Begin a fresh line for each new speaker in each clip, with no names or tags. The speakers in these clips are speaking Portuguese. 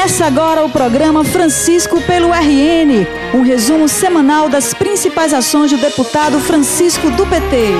Começa agora o programa Francisco pelo RN, um resumo semanal das principais ações do deputado Francisco do PT.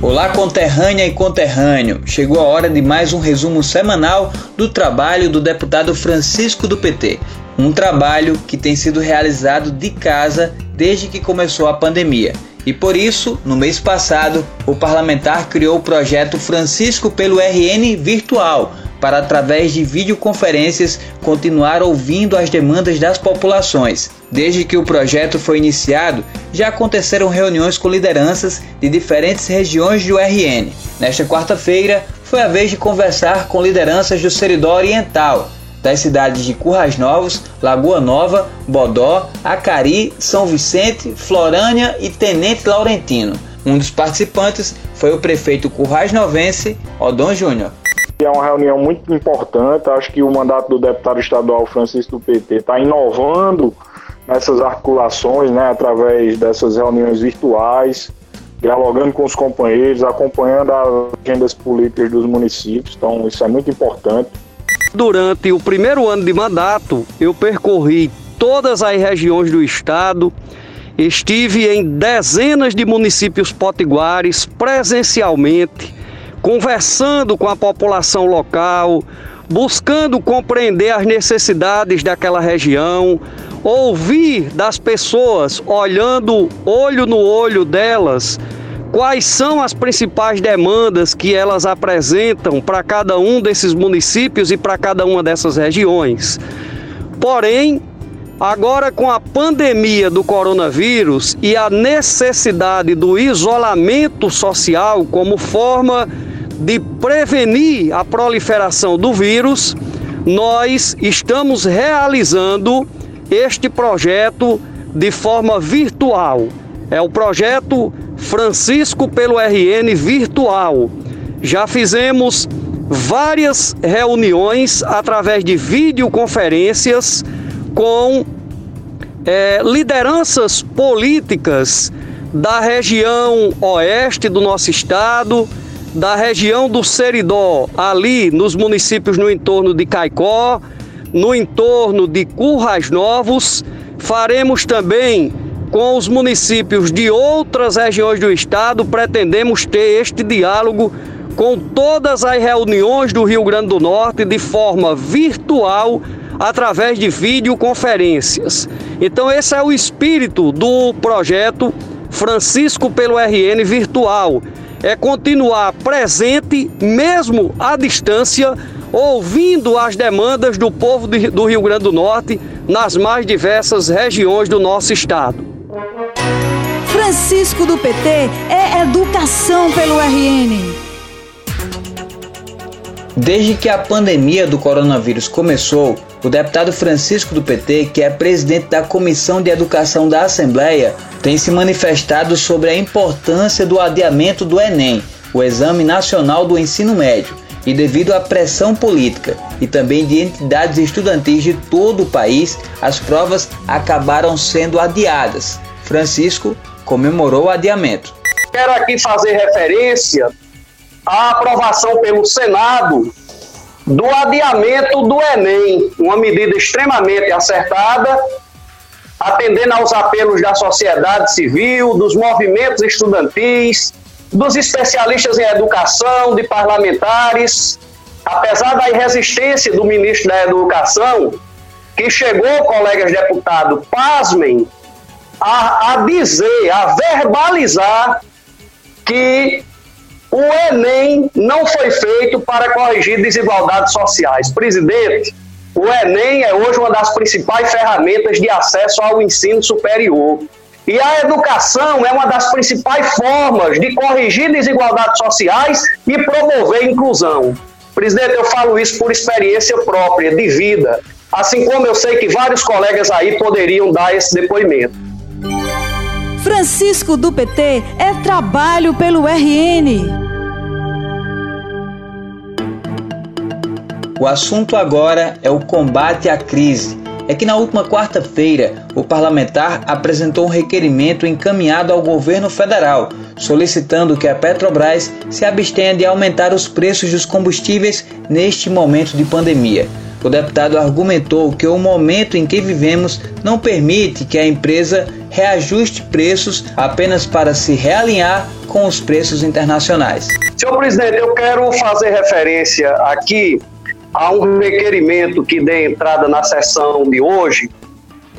Olá, conterrânea e conterrâneo. Chegou a hora de mais um resumo semanal do trabalho do deputado Francisco do PT. Um trabalho que tem sido realizado de casa desde que começou a pandemia e por isso, no mês passado, o parlamentar criou o projeto Francisco pelo RN Virtual, para através de videoconferências continuar ouvindo as demandas das populações. Desde que o projeto foi iniciado, já aconteceram reuniões com lideranças de diferentes regiões do RN. Nesta quarta-feira, foi a vez de conversar com lideranças do Seridó Oriental, das cidades de Currais Novos, Lagoa Nova, Bodó, Acari, São Vicente, Florânia e Tenente Laurentino. Um dos participantes foi o prefeito Currais Novense, Odon Júnior.
É uma reunião muito importante. Acho que o mandato do deputado estadual Francisco do PT está inovando nessas articulações, né, através dessas reuniões virtuais, dialogando com os companheiros, acompanhando as agendas políticas dos municípios. Então, isso é muito importante.
Durante o primeiro ano de mandato, eu percorri todas as regiões do estado, estive em dezenas de municípios potiguares presencialmente, conversando com a população local, buscando compreender as necessidades daquela região, ouvir das pessoas, olhando olho no olho delas, quais são as principais demandas que elas apresentam para cada um desses municípios e para cada uma dessas regiões. Porém, agora com a pandemia do coronavírus e a necessidade do isolamento social como forma de prevenir a proliferação do vírus, nós estamos realizando este projeto de forma virtual. É o projeto Francisco pelo RN virtual. Já fizemos várias reuniões através de videoconferências com é, lideranças políticas da região oeste do nosso estado, da região do Seridó, ali nos municípios no entorno de Caicó, no entorno de Currais Novos. Faremos também com os municípios de outras regiões do estado, pretendemos ter este diálogo com todas as reuniões do Rio Grande do Norte de forma virtual através de videoconferências. Então esse é o espírito do projeto Francisco pelo RN virtual. É continuar presente mesmo à distância, ouvindo as demandas do povo do Rio Grande do Norte nas mais diversas regiões do nosso estado.
Francisco do PT é educação pelo RN.
Desde que a pandemia do coronavírus começou, o deputado Francisco do PT, que é presidente da Comissão de Educação da Assembleia, tem se manifestado sobre a importância do adiamento do Enem, o Exame Nacional do Ensino Médio, e devido à pressão política e também de entidades estudantis de todo o país, as provas acabaram sendo adiadas. Francisco comemorou o adiamento.
Quero aqui fazer referência à aprovação pelo Senado do adiamento do Enem, uma medida extremamente acertada, atendendo aos apelos da sociedade civil, dos movimentos estudantis, dos especialistas em educação, de parlamentares, apesar da resistência do ministro da Educação, que chegou, colegas deputados, pasmem, a, a dizer, a verbalizar que o Enem não foi feito para corrigir desigualdades sociais. Presidente, o Enem é hoje uma das principais ferramentas de acesso ao ensino superior. E a educação é uma das principais formas de corrigir desigualdades sociais e promover inclusão. Presidente, eu falo isso por experiência própria, de vida. Assim como eu sei que vários colegas aí poderiam dar esse depoimento.
Francisco do PT é trabalho pelo RN.
O assunto agora é o combate à crise. É que na última quarta-feira, o parlamentar apresentou um requerimento encaminhado ao governo federal solicitando que a Petrobras se abstenha de aumentar os preços dos combustíveis neste momento de pandemia. O deputado argumentou que o momento em que vivemos não permite que a empresa reajuste preços apenas para se realinhar com os preços internacionais.
Senhor presidente, eu quero fazer referência aqui a um requerimento que dê entrada na sessão de hoje,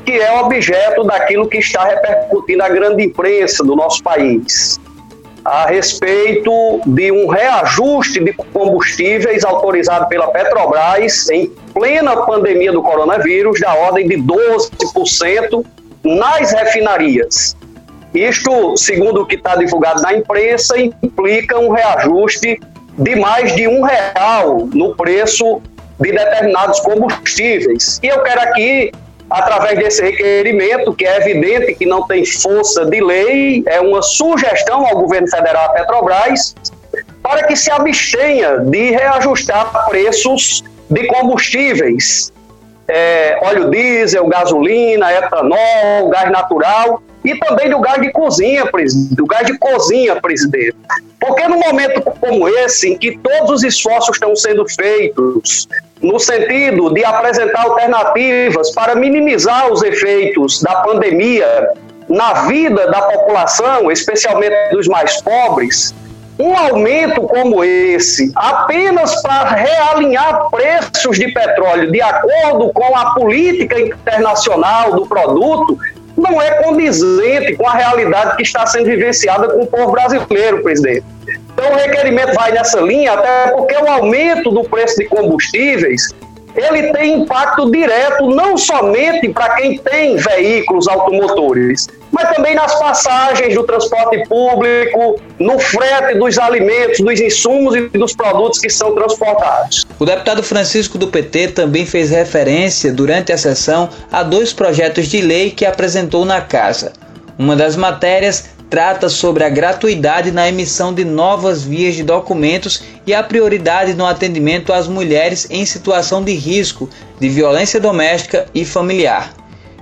que é objeto daquilo que está repercutindo a grande imprensa do nosso país, a respeito de um reajuste de combustíveis autorizado pela Petrobras em plena pandemia do coronavírus, da ordem de 12% nas refinarias. Isto, segundo o que está divulgado na imprensa, implica um reajuste de mais de um real no preço de determinados combustíveis. E eu quero aqui, através desse requerimento, que é evidente que não tem força de lei, é uma sugestão ao governo federal, Petrobras, para que se abstenha de reajustar preços de combustíveis, é, óleo diesel, gasolina, etanol, gás natural, e também do gás de cozinha, do gás de cozinha, presidente. Porque no momento como esse, em que todos os esforços estão sendo feitos no sentido de apresentar alternativas para minimizar os efeitos da pandemia na vida da população, especialmente dos mais pobres, um aumento como esse, apenas para realinhar preços de petróleo de acordo com a política internacional do produto, não é condizente com a realidade que está sendo vivenciada com o povo brasileiro, presidente. Então, o requerimento vai nessa linha, até porque o aumento do preço de combustíveis ele tem impacto direto não somente para quem tem veículos automotores, mas também nas passagens do transporte público, no frete dos alimentos, dos insumos e dos produtos que são transportados.
O deputado Francisco do PT também fez referência durante a sessão a dois projetos de lei que apresentou na casa. Uma das matérias trata sobre a gratuidade na emissão de novas vias de documentos e a prioridade no atendimento às mulheres em situação de risco de violência doméstica e familiar.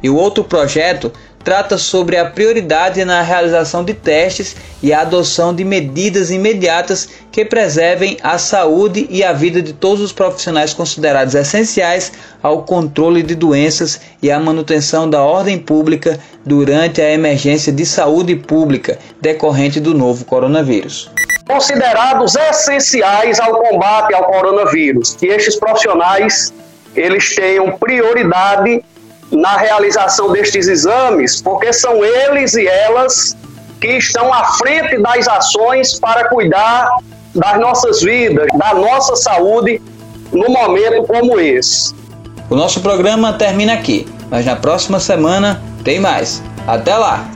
E o outro projeto trata sobre a prioridade na realização de testes e a adoção de medidas imediatas que preservem a saúde e a vida de todos os profissionais considerados essenciais ao controle de doenças e à manutenção da ordem pública durante a emergência de saúde pública decorrente do novo coronavírus.
Considerados essenciais ao combate ao coronavírus, que estes profissionais eles tenham prioridade na realização destes exames, porque são eles e elas que estão à frente das ações para cuidar das nossas vidas, da nossa saúde no momento como esse.
O nosso programa termina aqui, mas na próxima semana tem mais. Até lá!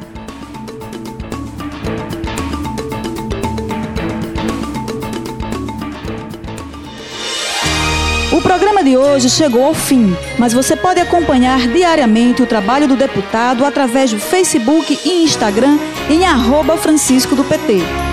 O programa de hoje chegou ao fim, mas você pode acompanhar diariamente o trabalho do deputado através do Facebook e Instagram em arroba Francisco do PT.